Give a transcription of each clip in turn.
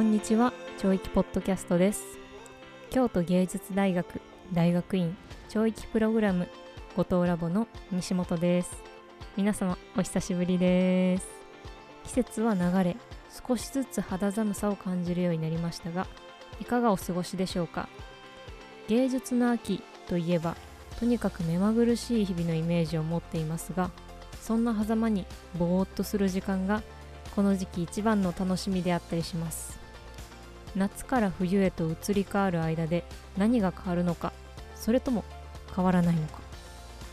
こんにちは教育ポッドキャストです。京都芸術大学大学院教育プログラム後藤ラボの西本です。皆様お久しぶりです。季節は流れ少しずつ肌寒さを感じるようになりましたがいかがお過ごしでしょうか？芸術の秋といえばとにかく目まぐるしい日々のイメージを持っていますがそんな狭間にぼーっとする時間がこの時期一番の楽しみであったりします。夏から冬へと移り変わる間で何が変わるのかそれとも変わらないのか。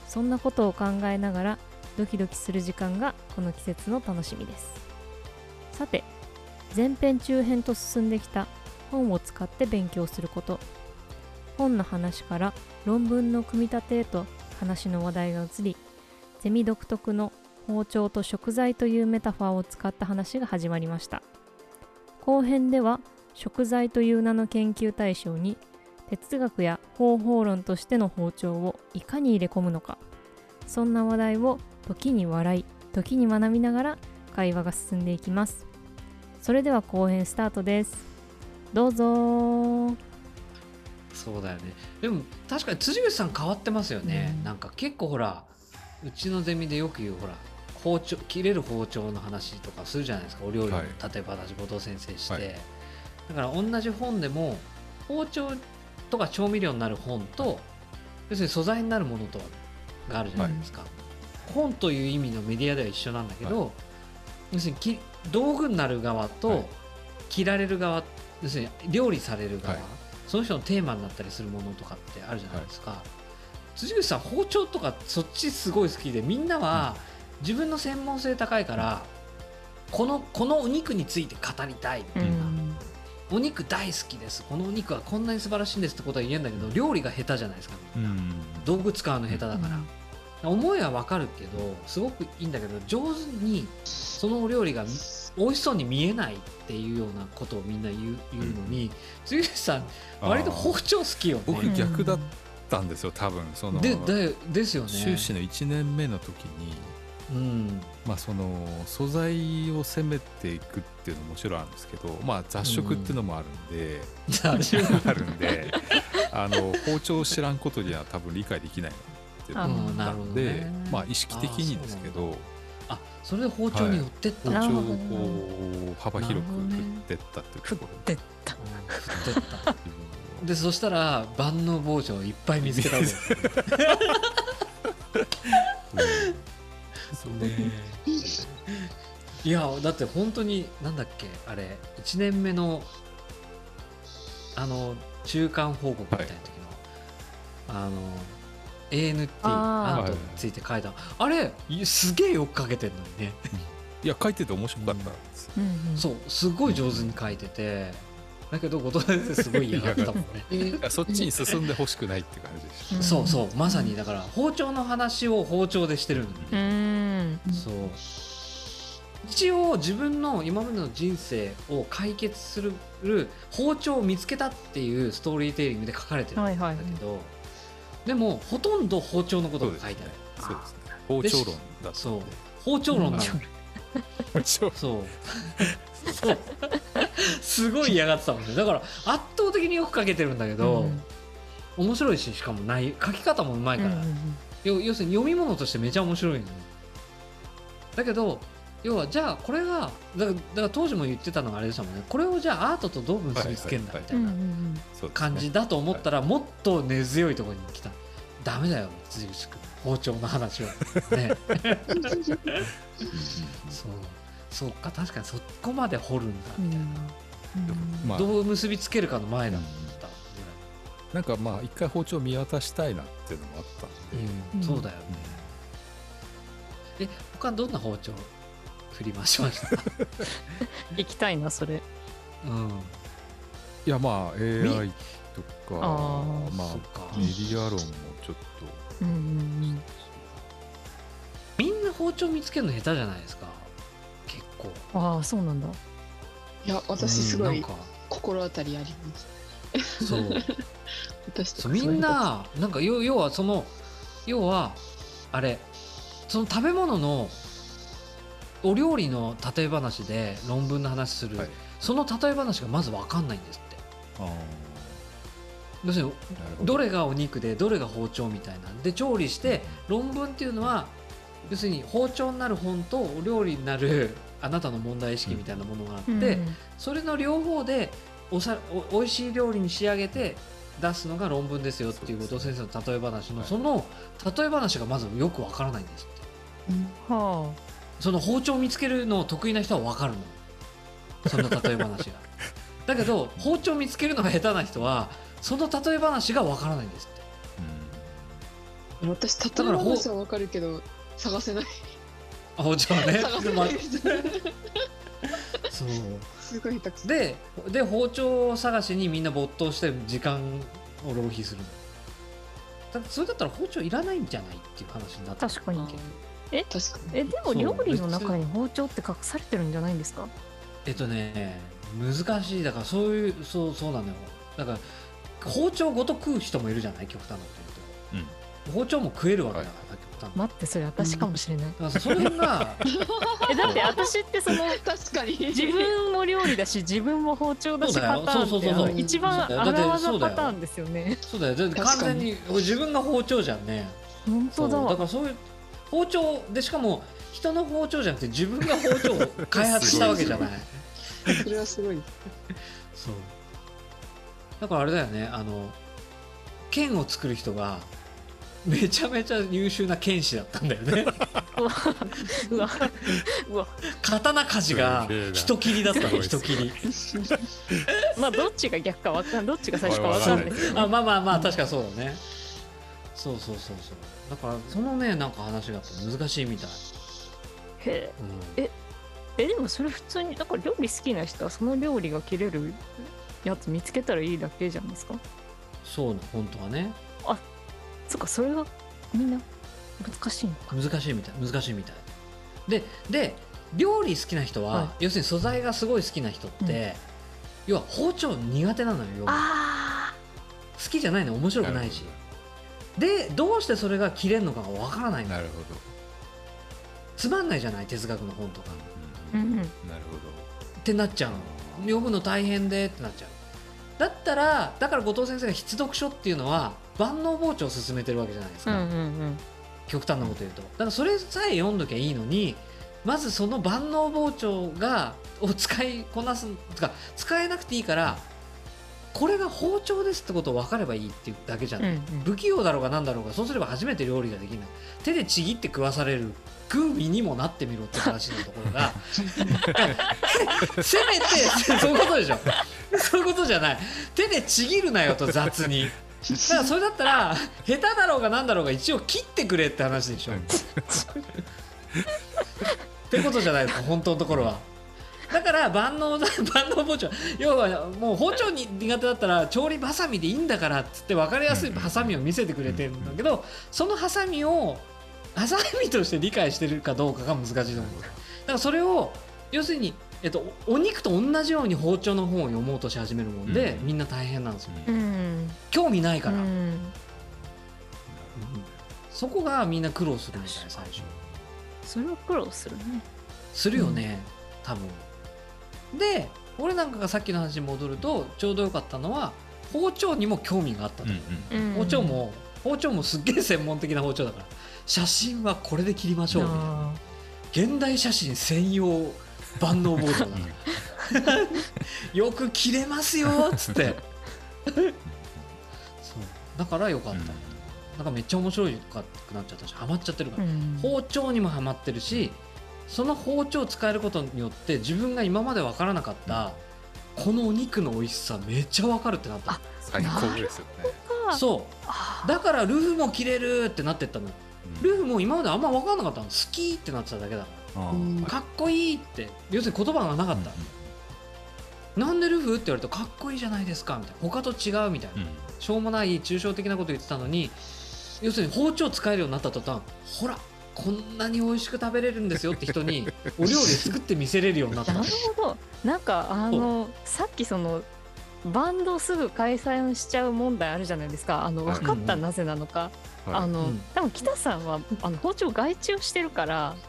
そんなことを考えながらドキドキする時間がこの季節の楽しみです。さて前編中編と進んできた本を使って勉強すること。本の話から論文の組み立てへと話の話題が移りゼミ独特の包丁と食材というメタファーを使った話が始まりました。後編では食材という名の研究対象に哲学や方法論としての包丁をいかに入れ込むのかそんな話題を時に笑い時に学びながら会話が進んでいきます。それでは後編スタートです。どうぞ。そうだよね。でも確かに辻口さん変わってますよね、うん、なんか結構ほらうちのゼミでよく言うほら包丁切れる包丁の話とかするじゃないですか。お料理の、はい、例えば私後藤先生して、はい、だから同じ本でも包丁とか調味料になる本と要するに素材になるものとがあるじゃないですか、はい、本という意味のメディアでは一緒なんだけど、要するに道具になる側と切られる側要するに料理される側、その人のテーマになったりするものとかってあるじゃないですか、辻口さん包丁とかそっちすごい好きでみんなは自分の専門性高いからこのこのお肉について語りたいっていうか、お肉大好きです。このお肉はこんなに素晴らしいんですってことは言えんだけど料理が下手じゃないですか。みん。な、道具使うの下手だから、思いはわかるけどすごくいいんだけど上手にそのお料理が美味しそうに見えないっていうようなことをみんな言う言うのに、杉内さん割と包丁好きよね。僕逆だったんですよ多分。そのででですよね。修士の1年目の時にうん。まあ、その素材を攻めていくっていうのももちろんあるんですけど、まあ、雑食っていうのもあるんで、うん、あるんであの包丁を知らんことには多分理解できないっていうのがあったんで、ね、まあ、意識的にですけどあそれで包丁に寄ってった、はい、包丁をこう幅広く振ってったっていうところで、ね、振ってった。でそしたら万能包丁いっぱい見つけたわけです いやだって本当になんだっけあれ1年目のあの中間報告みたいな時の、はい、あの ANT アントについて書いたあれすげえよく書けてるのにね。いや書いてて面白かったんです、うん、そうすごい上手に書いてて、だけど後藤先生すごい嫌がったもんね。そっちに進んでほしくないって感じでした、そうそうまさにだから包丁の話を包丁でしてるのに、そう。一応自分の今までの人生を解決する包丁を見つけたっていうストーリーテイリングで書かれてるんだけど、はいはい、でもほとんど包丁のことが書いてあるそうですね。包丁論だそう。包丁論なの。そう。そうすごい嫌がってたもんね。だから圧倒的によく書けてるんだけど、うん、面白いししかもない。書き方もうまいから、うんうんうん、要するに読み物としてめちゃ面白いの、だけど要はじゃあこれがだからだから当時も言ってたのがあれでしたもんね。これをじゃあアートとどう結びつけるんだみたいな感じだと思ったらもっと根強いところに来た。ダメだよ辻口君。包丁の話は。ね。そうそうか確かにそこまで掘るんだ。みたいな、まあ、どう結びつけるかの前だったなんかまあ一回包丁見渡したいなっていうのもあったんで、うん、そうだよね、え他どんな包丁振り回しました？行きたいなそれ。うん。いやまあ AI とかあまあメディア論もちょっと、うんうんうん、みんな包丁見つけるの下手じゃないですか構ああそうなんだ。いや私すごい心当たりあります。そう。私そうみんななんか要要はその要はあれその食べ物のお料理の例え話で論文の話する。その例え話がまず分かんないんですって。要するにど。れがお肉でどれが包丁みたいなん。で調理して論文っていうのは要するに包丁になる本とお料理になるあなたの問題意識みたいなものがあって、それの両方でおさおおいしい料理に仕上げて出すのが論文ですよっていう後藤先生の例え話のその例え話がまずよくわからないんですって、はあ、その包丁を見つけるの得意な人はわかるの。その例え話が。だけど包丁見つけるのが下手な人はその例え話がわからないんですって、うん、私例え話はわかるけど探せない包丁ね。探せないそう。すごいたくさんでで包丁探しにみんな没頭して時間を浪費する。だそれだったら包丁いらないんじゃないっていう話になって確かに。え？確かに。えでも料理の中に包丁って隠されてるんじゃないんですか？えっとね難しい。だからそういうそうそうなのよ。だから包丁ごと食う人もいるじゃない？極端なこと言うと、うん、包丁も食えるわけだから、はい待ってそれ私かもしれない、うん、それが えだって私ってその確かに。自分も料理だし自分も包丁だしパターン一番荒技パターンですよね。そうだよ。だって完全に自分が包丁じゃんね。本当だ。だからそういう包丁でしかも人の包丁じゃなくて自分が包丁を開発したわけじゃない。それはすごい。そう。だからあれだよね。あの剣を作る人がめちゃめちゃ優秀な剣士だったんだよね。うわうわ刀鍛冶が人切りだったの人切り。まあどっちが逆かわかんどっちが最初かわかんない。あまあまあまあ確かそうだね、そうそうそうそう。だからそのねなんか話が難しいみたい。へえ、うん、ええでもそれ普通にだから料理好きな人はその料理が切れるやつ見つけたらいいだけじゃないですか？そう本当はね。あそっかそれがみんな難しいのか。難しいみたい難しいみたい。でで料理好きな人は、はい、要するに素材がすごい好きな人って、うん、要は包丁苦手なのよ好きじゃないの面白くないし。でどうしてそれが切れるのかがわからないなるほど。つまんないじゃない哲学の本とか、うん、なるほど。ってなっちゃうの。読むの大変でってなっちゃう。だったらだから後藤先生が必読書っていうのは万能包丁を勧めてるわけじゃないですか、うんうんうん、極端なこと言うと。だからそれさえ読んどきゃいいのにまずその万能包丁がを使いこなすとか使えなくていいからこれが包丁ですってことを分かればいいっていうだけじゃない、うんうん、不器用だろうが何だろうがそうすれば初めて料理ができない。手でちぎって食わされる食う身にもなってみろって話のところが せめてそういうことでしょ。そういうことじゃない。手でちぎるなよと雑に だからそれだったら下手だろうが何だろうが一応切ってくれって話でしょ。ってことじゃないですか本当のところは。だから万能 万能包丁。要はもう包丁に苦手だったら調理ばさみでいいんだからっつって分かりやすいハサミを見せてくれてるんだけどそのハサミをハサミとして理解してるかどうかが難しいと思うだからそれを要するにえっと、お肉と同じように包丁の本を読もうとし始めるもんで、うん、みんな大変なんですよ、うん、興味ないから、うん、そこがみんな苦労するみたい最初。それは苦労するね。するよね、多分。で俺なんかがさっきの話に戻るとちょうどよかったのは包丁にも興味があったと、うんうん、包丁も包丁もすっげえ専門的な包丁だから。写真はこれで切りましょうみたいな。現代写真専用万能包丁だよく切れますよっつって。そう。だからよかった、うん、なんかめっちゃ面白いかくなっちゃったしハマっちゃってるから、うん、包丁にもハマってるしその包丁を使えることによって自分が今まで分からなかった、このお肉の美味しさめっちゃ分かるってなった。最高ですよね。そうだからルフも切れるってなってったの、うん、ルフも今まであんま分からなかったの。好きってなってただけだからかっこいいって。要するに言葉がなかった、うん、なんでルフって言われるとかっこいいじゃないですかみたいな。他と違うみたいな、うん、しょうもない抽象的なこと言ってたのに要するに包丁使えるようになった途端ほらこんなに美味しく食べれるんですよって人に お料理作って見せれるようになった。なるほど。なんかあのさっきそのバンドすぐ解散しちゃう問題あるじゃないですか。あの分かったなぜなのか、はい、あの、うん、多分北さんはあの包丁外注してるからうん、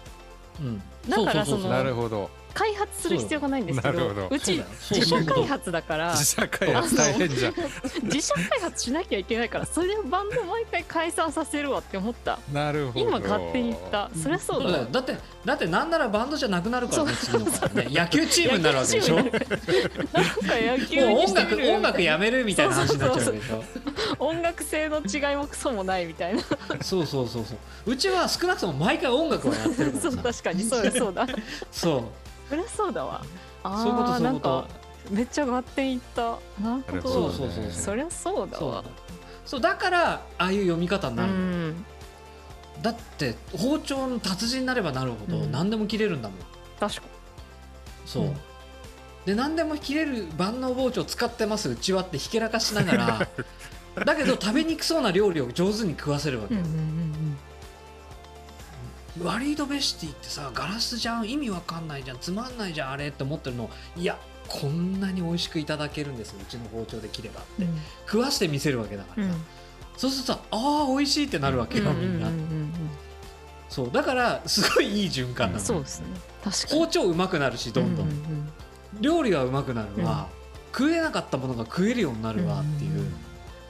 だからそのなるほど開発する必要がないんですけどう。ち自社開発だから自社開発大変じゃん。自社開発しなきゃいけないからそれでバンド毎回解散させるわって思った。なるほど。今勝手に言った。そりゃそうだ。だってだってなんならバンドじゃなくなるからね次のからね野球チームになるわけでしょ？なんか野球もう音楽音楽やめるみたいな話になっちゃうわけでしょ？音楽性の違いもクソもないみたいな。そうそうそうそう。うちは少なくとも毎回音楽をやってるから そう確かに。そうだそうだ。そうそりゃそうだわ。あそういうことそういうこと。めっちゃ合点いった。なるほど。そうそうそうそりゃそうだわ。そう。だからああいう読み方になる、うん、だって包丁の達人になればなるほど何でも切れるんだもん、確かそう、うん、で何でも切れる万能包丁使ってますうちはってひけらかしながら だけど食べにくそうな料理を上手に食わせるわけ、うんうんうんワリードベシティってさガラスじゃん意味わかんないじゃんつまんないじゃんあれって思ってるのいやこんなに美味しくいただけるんですうちの包丁で切ればって、うん、食わしてみせるわけだから。さ、うん、そうするとさああ美味しいってなるわけよ、みんな。そうだからすごいいい循環なの、そうですね。包丁うまくなるしどんどん,、料理はうまくなるわ、食えなかったものが食えるようになるわっていう、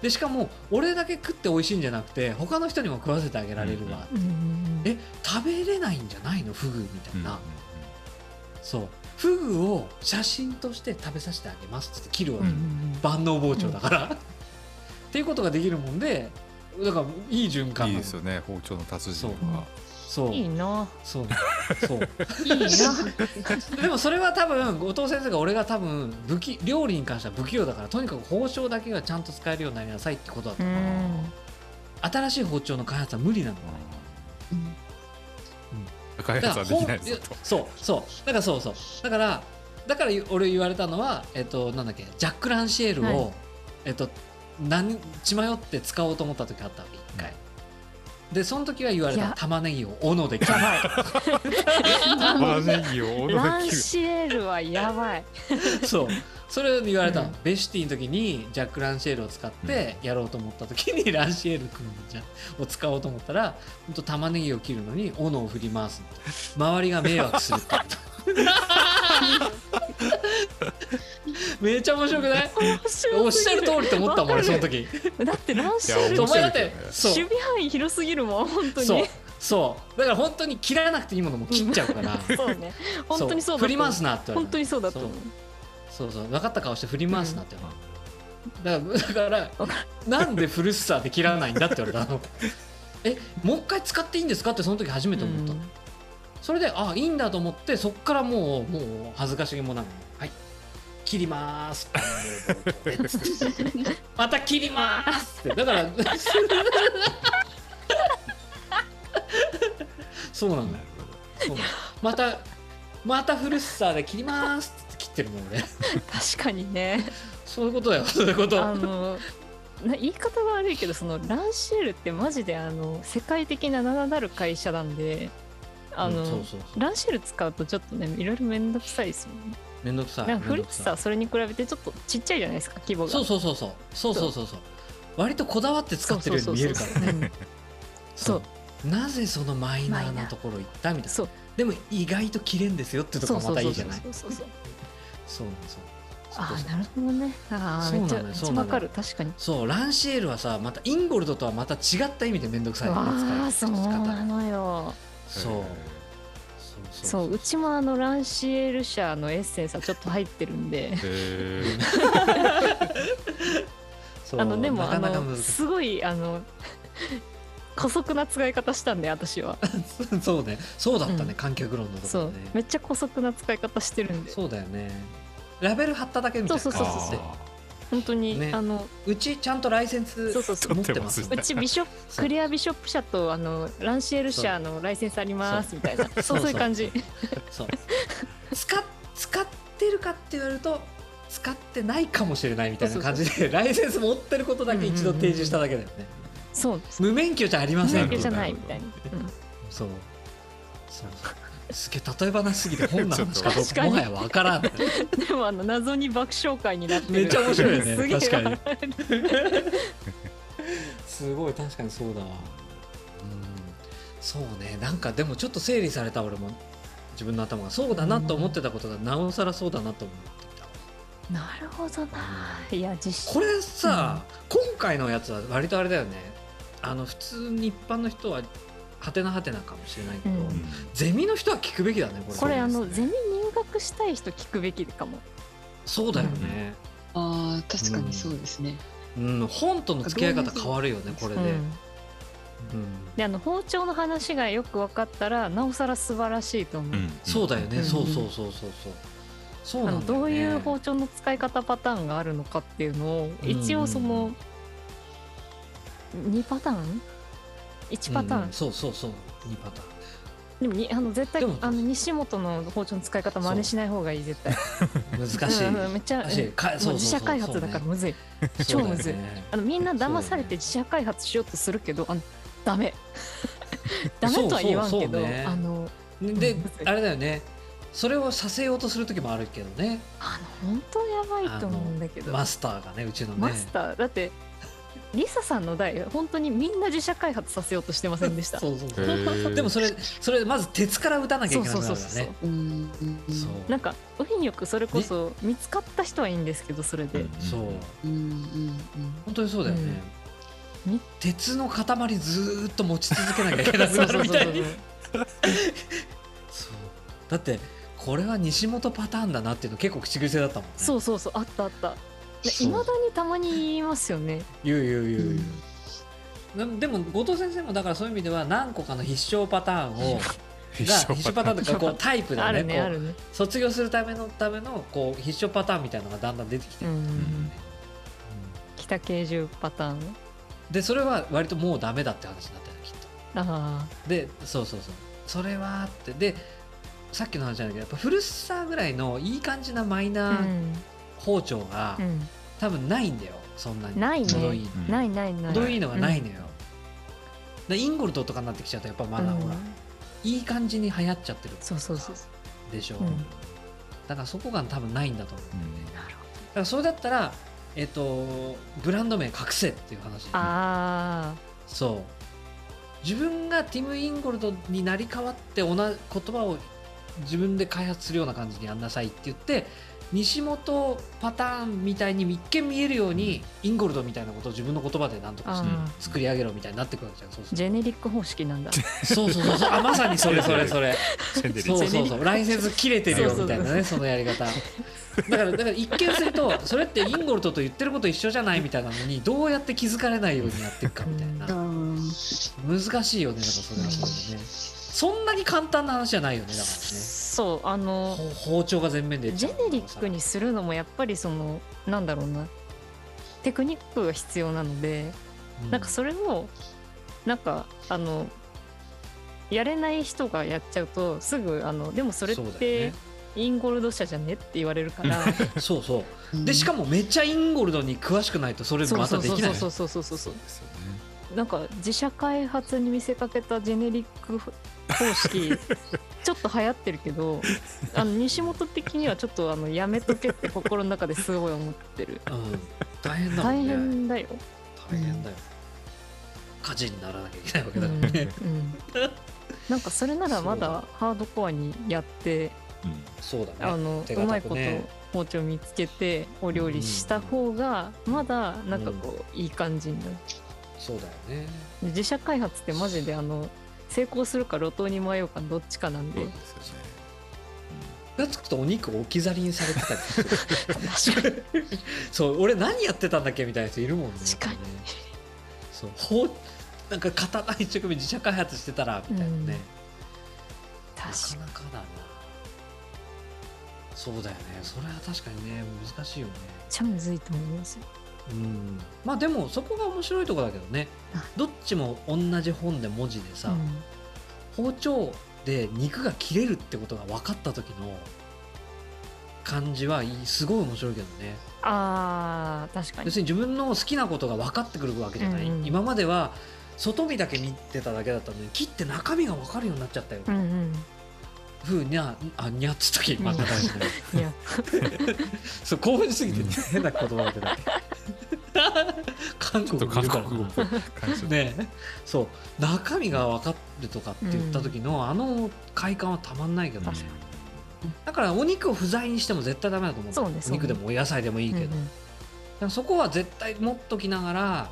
でしかも俺だけ食って美味しいんじゃなくて他の人にも食わせてあげられるわ。って、え食べれないんじゃないの？フグみたいな、そう。フグを写真として食べさせてあげますって切るわけ、万能包丁だから、っていうことができるもんでだからいい循環いいですよね。包丁の達人はそう。いいな。そう。そう。いいな。でもそれは多分後藤先生が俺が多分武器料理に関しては不器用だからとにかく包丁だけがちゃんと使えるようになりなさいってことだと思う新しい包丁の開発は無理なの、うん。開発はできないそうそう。だからそうそう。だからだから俺言われたのはえっとなんだっけジャック・ランシエルを、はい、えっと何血迷って使おうと思った時あったわけ一回、でその時は言われた玉ねぎを斧で切る。玉ねぎを斧で切る。ランシエルはやばい。そう。それを言われた、うん、ベシティの時にジャック・ランシエルを使ってやろうと思った時に、ランシエル君を使おうと思ったら本当玉ねぎを切るのに斧を振り回す周りが迷惑するって めっちゃ面白くない？おっしゃる通りと思ったもん俺その時。だってランシエルお前だって守備範囲広すぎるもん本当に。そう。だから本当に切らなくていいものも切っちゃうから。そうね。本当にそう振り回すなって本当にそうだと思う。そう。そう分かった顔して振り回すなってだからだからなんでフルスターで切らないんだって言われたの？えもう一回使っていいんですかってその時初めて思った。の、それであいいんだと思ってそっからもうもう恥ずかしげもなくはい切ります。また切りますって。だから そうなんだよ。またまたフルスターで切りますって切ってるもん俺。確かにね。そういうことだよ。そういうこと。あの言い方が悪いけどそのランシエルってマジであの世界的な名だたる会社なんであの、うん、そうそうそう。ランシェル使うとちょっとねいろいろ面倒くさいですもんね。面倒くさいなんかフリッツさそれに比べてちょっとちっちゃいじゃないですか規模が。そうそうそうそう。そうそうそうそう。割とこだわって使ってるように見えるからね。そうなぜそのマイナーなところ行ったみたいな。でも意外と切れんですよってとこまたいいじゃない？そうそうそう。そうそうああなるほどね。ああめっちゃめっちゃわかる。確かに。そうランシエルはさまたインゴルドとはまた違った意味で面倒くさい。ああそうなのよ。そうそううちもあのランシエル社のエッセンスはちょっと入ってるんで。あのでもあのすごいあの姑息な使い方したんで私は。そうね。そうだったね、うん、観客論のところ、ね、そう。めっちゃ姑息な使い方してるんで。そうだよね。ラベル貼っただけみたいなそうそうそうそう本当に、ね、あのうちちゃんとライセンスそうそうそう。持ってます、うちビショッ プクリアビショップ社とあのランシエル社のライセンスありますみたいな。そう。そう。いう感じ。そう。使使ってるかって言われると使ってないかもしれないみたいな感じでライセンス持ってることだけ一度提示しただけだよね、そう無免許じゃありません。無免許じゃないみたいな、う。ん、そう。そうすげえ例え話すぎて本の話か どうかもはや分からん。でもあの謎に爆笑会になってめっちゃ面白いよね。確かに。すごい確かにそうだわ。うん。そうね。なんかでもちょっと整理された俺も自分の頭が。そうだなと思ってたことがなおさらそうだなと思ってた。なるほどな、いや実これさ、うん、今回のやつは割とあれだよね。あの普通に一般の人ははてなはてなかもしれないけど、うん、ゼミの人は聞くべきだねこれ。これあのゼミ入学したい人聞くべきかも。そうだよね、うん、あ確かにそうですね、うん、本との付き合い方変わるよねこれで、であの包丁の話がよく分かったらなおさら素晴らしいと思う、そうだよね、そうそうそうそうそう。そうなん、ね、どういう包丁の使い方パターンがあるのかっていうのを一応その2パターン1パターン、うん、そうそうそう。2パターン。でもにあの絶対あの西本の包丁の使い方真似しない方がいい絶対。難しい、うん、めっちゃ自社開発だからむずい、ね、超むずい、ね、あのみんな騙されて自社開発しようとするけどあのダメ。ダメとは言わんけど、ね、あのであれだよね。それをさせようとする時もあるけどね。あの本当やばいと思うんだけど。マスターがねうちのね。マスター。だってリサさんの代本当にみんな自社開発させようとしてませんでした？そうそうそう。でもそれそれまず鉄から打たなきゃいけないからね。そうなんか運よくそれこそ見つかった人はいいんですけどそれで、そう、本当にそうだよね、うん、鉄の塊ずっと持ち続けなきゃいけなくなるみたいに。だってこれは西本パターンだなっていうの結構口癖だったもんね。そうそうそうあったあったいまだにたまに言いますよね。言う言う言う言う、うん、でも後藤先生もだからそういう意味では何個かの必勝パターンを 必勝パターン。とかこうタイプでね。ねね。卒業するためのためのこう必勝パターンみたいなのがだんだん出てきて。る、うんうん、北慶重パターン？でそれは割ともうダメだって話になったよきっと。あでそうそうそう。それはって。でさっきの話なんだけどやっぱ古さぐらいのいい感じなマイナー包丁が、うん、多分ないんだよそんなに。ないね。いいないないない。程いいのがないのよ、うん、インゴルトとかになってきちゃうとやっぱまだほら、いい感じに流行っちゃってるそうそうそう。でしょ、うん、だからそこが多分ないんだと思うんで、なるほどだからそれだったらえっ、とブランド名隠せっていう話ああそう。自分がティム・インゴルドになり変わって同じ言葉を自分で開発するような感じにやんなさいって言って西本パターンみたいに一見見えるようにインゴルドみたいなことを自分の言葉で何とかして作り上げろみたいになってくるわけじゃん。そうジェネリック方式なんだ。そうそうそう。あまさにそれそれそれ。そうそうそう。ライセンス切れてるよみたいなねそのやり方。だからだから一見するとそれってインゴルドと言ってること一緒じゃないみたいなのにどうやって気づかれないようにやっていくかみたいな。難しいよねだからそれはそれでね。そんなに簡単な話じゃないよねだからね。そうあの包丁が全面でジェネリックにするのもやっぱりそのなんだろうな。テクニックが必要なので、うん、なんかそれをなんかあのやれない人がやっちゃうとすぐあのでもそれってインゴルド社じゃねって言われるから。そうそう。でしかもめっちゃインゴルドに詳しくないとそれまたできない。そうそうそうそうそうそうなんか自社開発に見せかけたジェネリック方式 ちょっと流行ってるけどあの西本的にはちょっとあのやめとけって心の中ですごい思ってる、うん、大変だ、ね、大変だよ。大変だよ、火事にならなきゃいけないわけだからね、うん、うん、なんかそれならまだハードコアにやって、うん、そうだね。あのうまいこと包丁見つけてお料理した方がまだなんかこう、いい感じになる、そうだよね。自社開発ってマジであの成功するか路頭に迷うかどっちかなんで。そうですよねがつくとお肉置き去りにされてたり そう俺何やってたんだっけみたいな人いるもんね確かに。そうほうなんか刀一生懸命自社開発してたらみたいなね、うん、なかなかだな。そうだよね。それは確かにね難しいよね。めっちゃむずいと思いますようん。まあでもそこが面白いとこだけどね。どっちも同じ本で文字でさ、うん、包丁で肉が切れるってことが分かった時の感じはすごい面白いけどね。あ確かに。要するに自分の好きなことが分かってくるわけじゃない、うんうん、今までは外見だけ見てただけだったのに切って中身が分かるようになっちゃったよ、うんうん。ふうにゃあにゃっつったっけ今の話で。そう興奮しすぎて、変な言葉が出ない韓 国韓国語ね。そう。中身が分かるとかって言った時の、うん、あの快感はたまんないけどね。だからお肉を不在にしても絶対ダメだと思うそうお肉でもお野菜でもいいけど、うんうん、そこは絶対持っときながら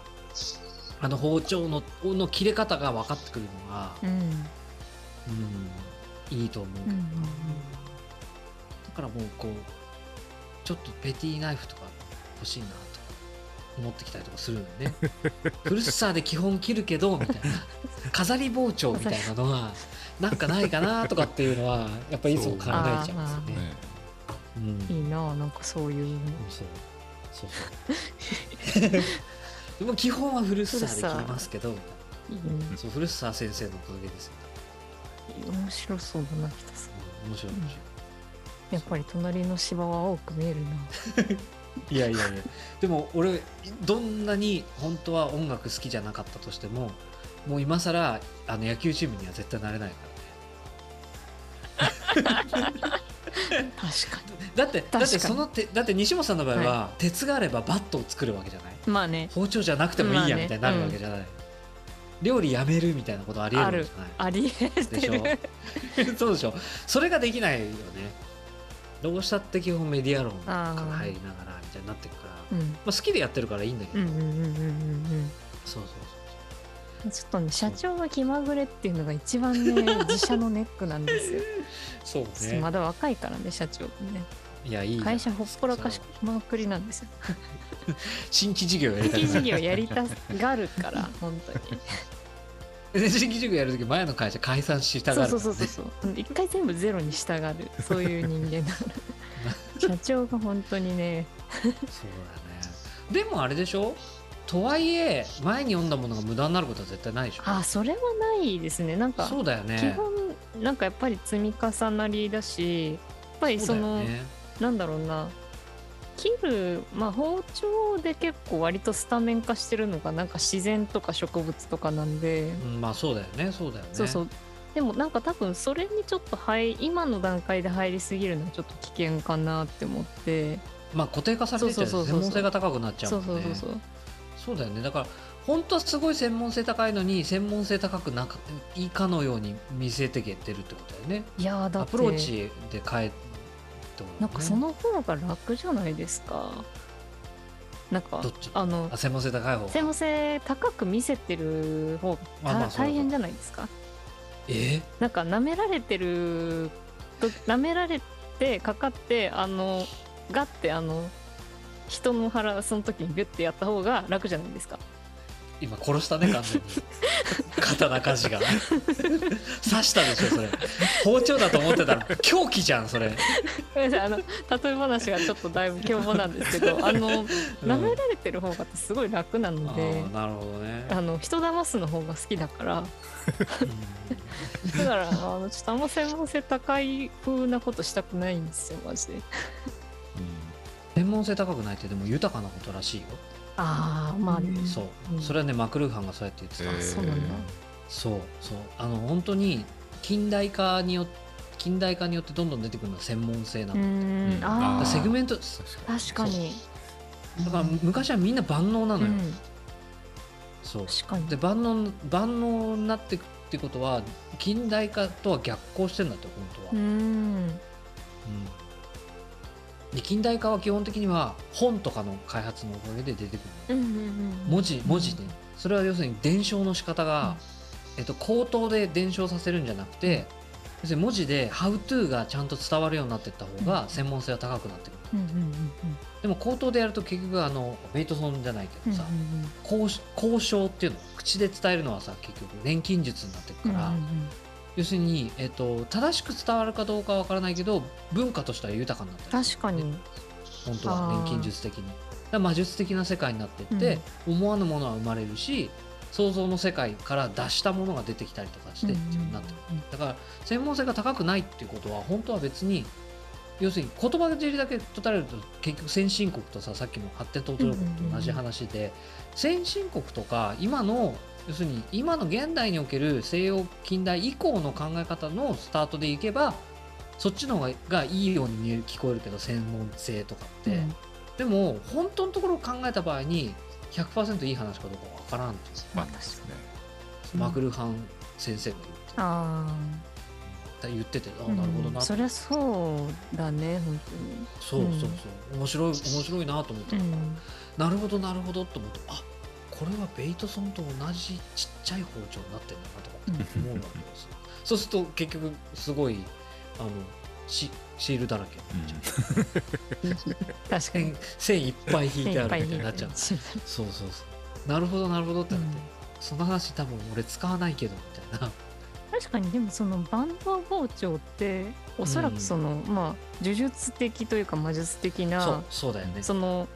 あの包丁のの切れ方が分かってくるのが、うん、うん、いいと思うけど、うん、だからもうこうちょっとペティナイフとか欲しいなとか思ってきたりとかするのね。フルッサーで基本切るけどみたいな。飾り包丁みたいなのがなんかないかなとかっていうのはやっぱりいつも考えちゃうんですよね。う。ん、い。いななんかそういう。そう。そうそう。でも基本はフルッサーで切りますけど、うん、そうフルッサー先生のおかげですよ面白そうだな北さん。面白い面白い、やっぱり隣の芝は多く見えるないやいやいや。でも俺どんなに本当は音楽好きじゃなかったとしてももう今更あの野球チームには絶対なれないからね。確かに。だってだってそのてだって西本さんの場合は、はい、鉄があればバットを作るわけじゃない？まあね。包丁じゃなくてもいいやみたいになるわけじゃない、まあねうん、料理やめるみたいなことありえるんじゃない。ありえるでしょ？そうでしょ？それができないよね。どうしたって基本メディア論から入りながらみたいになっていくから、うん、まあ、好きでやってるからいいんだけど、そうそうそう。ちょっとね社長が気まぐれっていうのが一番ね 自社のネックなんですよ。そうね。まだ若いからね社長ね。いやいい会社ほっぽらかしまくりなんですよ。新規事業やりた新規事業やりたがるから 本当に。新規事業やるとき前の会社解散したがる、そうそうそうそう。一回全部ゼロに従うそういう人間だ社長が本当にね。そうだね。でもあれでしょ？とはいえ前に読んだものが無駄になることは絶対ないでしょ。あそれはないですね。なんかそうだよね。基本なんかやっぱり積み重なりだしやっぱりその、ね、なんだろうな。切る、まあ、包丁で結構割とスタメン化してるのがなんか自然とか植物とかなんで、うん、まあそうだよねそうだよね。そうそうでもなんか多分それにちょっと入今の段階で入りすぎるのはちょっと危険かなって思って。まあ固定化されてて専門性が高くなっちゃうもんね。そうそうそうそうそう。だよね。だから本当はすごい専門性高いのに専門性高くないかのように見せてけてるってことだよね。いやだアプローチで変えってこと、ね、なんかその方が楽じゃないですか。なんかあの専門性高い方専門性高く見せてる方が、まあ、大変じゃないですかえ？なんか舐められてると舐められてかかってあのガッてあの人の腹その時にビュッてやった方が楽じゃないですか。今殺したね完全に。刀鍛冶が。刺したでしょそれ。包丁だと思ってたら凶器じゃんそれ。あの例え話がちょっとだいぶ凶暴なんですけど あの舐められてる方がすごい楽なので、うん、なるほどね。あの人騙すの方が好きだから。だからあのちょっとあんま専門性高い風なことしたくないんですよマジで、うん、専門性高くないってでも豊かなことらしいよ。ああまあ、ね、そう、うん、それはねマクルーハンがそうやって言ってた、えー、そうなんだ。そう。そう。あの本当に近代化によって近代化によってどんどん出てくるのは専門性なの、うん、セグメント確かに。だから昔はみんな万能なのよ、うん、そう。で万能万能になっていくってことは近代化とは逆行してるんだって本当は。うん、うん近代化は基本的には本とかの開発のおかげで出てくる、文字文字で、それは要するに伝承の仕方が、えっと、口頭で伝承させるんじゃなくて、要するに文字で「How to」がちゃんと伝わるようになっていった方が専門性は高くなってくる、でも口頭でやると結局あのベイトソンじゃないけどさ、交渉っていうの口で伝えるのはさ結局錬金術になっていくから、要するに、えーと、正しく伝わるかどうかわからないけど文化としては豊かになってる、確かに。本当は錬金術的に。魔術的な世界になっていって、うん、思わぬものは生まれるし想像の世界から出したものが出てきたりとかしてっていうなってる、だから専門性が高くないっていうことは本当は別に要するに言葉尻だけとたれると結局先進国とささっきの発展途上国と同じ話で、先進国とか今の要するに今の現代における西洋近代以降の考え方のスタートでいけばそっちの方がいいように見える聞こえるけど専門性とかって、うん、でも本当のところを考えた場合に100%いい話かどうかわからんってまあ確かねマクルハン先生が言ってあ言っててあなるほどな、そりゃそうだね本当に。そうそうそう。面白い面白いなと思ったら、なるほどなるほどと思ってあこれはベイトソンと同じちっちゃい包丁になってるんだなとか思うわけです、そうすると結局すごいあのシシールだらけになっちゃう、確かに線いっぱい引いてあるみたいになっちゃう。そうそうそう。なるほどなるほどってなって、その話多分俺使わないけどみたいな。確かに。でもそのバンド包丁っておそらくその、うん、まあ呪術的というか魔術的なそうだよね。その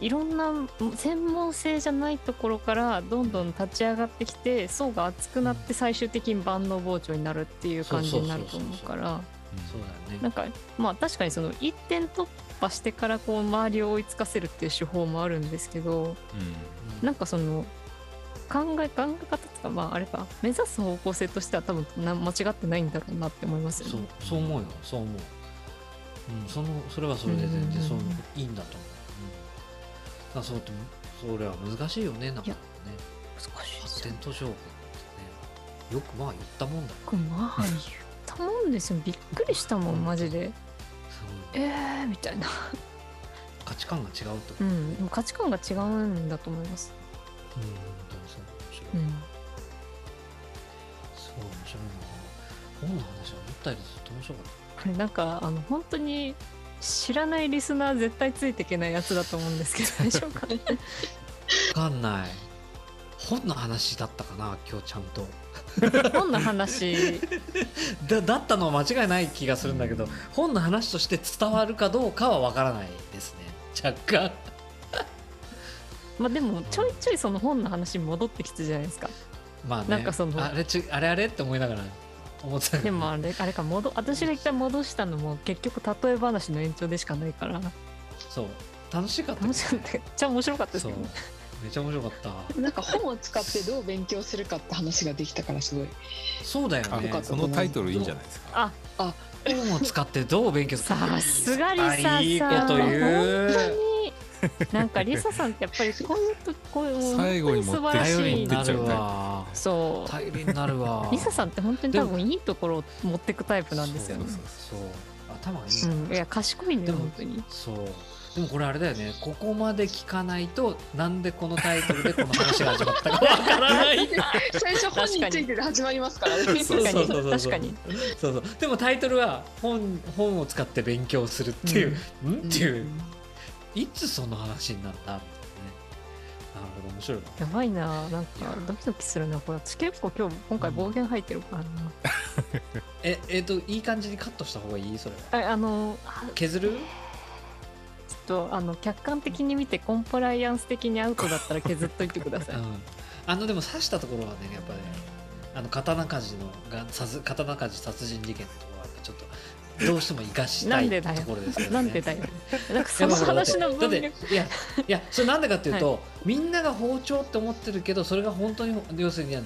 いろんな専門性じゃないところからどんどん立ち上がってきて層が厚くなって最終的に万能包丁になるっていう感じになると思うからそうだねなんかまあ確かにその一点突破してからこう周りを追いつかせるっていう手法もあるんですけど、うん、なんかその考え考え方とかまああれか目指す方向性としては多分な間違ってないんだろうなって思いますよね。そうそう思うよそう思う。うん、そのそれはそれで全然そう、いいんだと思う。うん、だそうとそれは難しいよねなんかね。難しい発展途上国ってねよくまあ言ったもんだよ、ね。まあ言ったもんですよびっくりしたもんマジで。えーみたいな。価値観が違うと。うん、価値観が違うんだと思います。うん、本当にそう面白い。うん、すごい面白いな。本の話は思ったよりずっと面白かった。これなんかあの本当に知らないリスナー絶対ついていけないやつだと思うんですけど大丈夫かわかんない。本の話だったかな今日ちゃんと。本の話 だだったのは間違いない気がするんだけど、本の話として伝わるかどうかはわからないですね若干 まあでもちょいちょいその本の話に戻ってきてじゃないですか。まあね、なんかそのあれちあれあれって思いながら思ってた。でもあれあれか戻私が一回戻したのも結局例え話の延長でしかないから。そう。楽しかった、ね、楽しかった。めっちゃ面白かったですね。めっちゃ面白かった。なんか本を使ってどう勉強するかって話ができたからすごい。そうだよね。そのタイトルいいんじゃないですか？ああ。本を使ってどう勉強するか。さすがりささいいこと言う。なんかリサさんってやっぱりこういうとこういう最後に素晴らしい。なるわそう。頼りになるわ。リサさんって本当に多分いいところを持っていくタイプなんですよね。そう頭がいい、うん、いや賢いんだよ本当に。そう。でもこれあれだよね。ここまで聞かないとなんでこのタイトルでこの話が始まったかわからない。最初本についてで始まりますからね。確かに。確かに。そうそうでもタイトルは本本を使って勉強するっていう、うん、ん？っていう。いつその話になったみ面白いな。やばいな。なんかドキドキするな。これ私結構今日今回暴言入ってるからな、ええっ、ー、といい感じにカットした方がいい？それ。はああの削る？ちょっとあの客観的に見てコンプライアンス的にアウトだったら 削っといてください、うん、あのでも刺したところはねやっぱねあの刀鍛冶のが刀鍛冶殺人事件とどうしても生かしたいところですけどね。なんでだよ。なんかその話の文脈いやいやそれなんでかっていうと、はい、みんなが包丁って思ってるけどそれが本当に要するに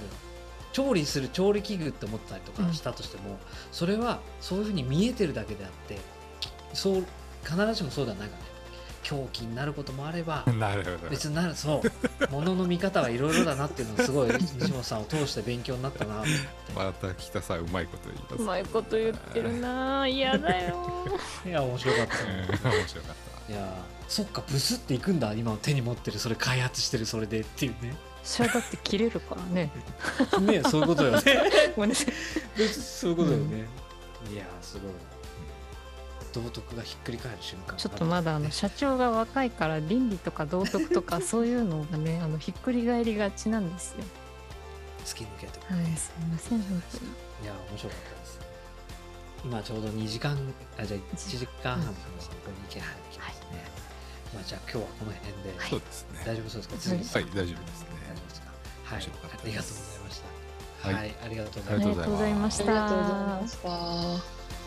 調理する調理器具って思ったりとかしたとしても、うん、それはそういうふうに見えてるだけであってそう必ずしもそうではないからね。狂気になることもあれば別になるそう。ものの見方はいろいろだなっていうのをすごい西本さんを通して勉強になったな。また北さんうまいこと言います。うまいこと言ってるな。嫌だよ。いや面白かった、面白かった。いやそっかブスっていくんだ。今手に持ってるそれ開発してるそれでっていうね。それだって切れるからね。ねそういうことよね。ごめんなさい。そういうことよね、うん、いやすごい道徳がひっくり返る瞬間ちょっとまだあの社長が若いから倫理とか道徳とか そういうのがねあのひっくり返りがちなんですよ。突き抜けてはいすみませんいや面白かったです。今ちょうど2時間あじゃあ1時間半の散歩に行きますね、はい、まあじゃあ今日はこの辺で、はい、そうですね。大丈夫そうですか？はい。大丈夫ですね。大丈夫ですか？はい。ありがとうございました。はい、はい、ありがとうございました。ありがとうございました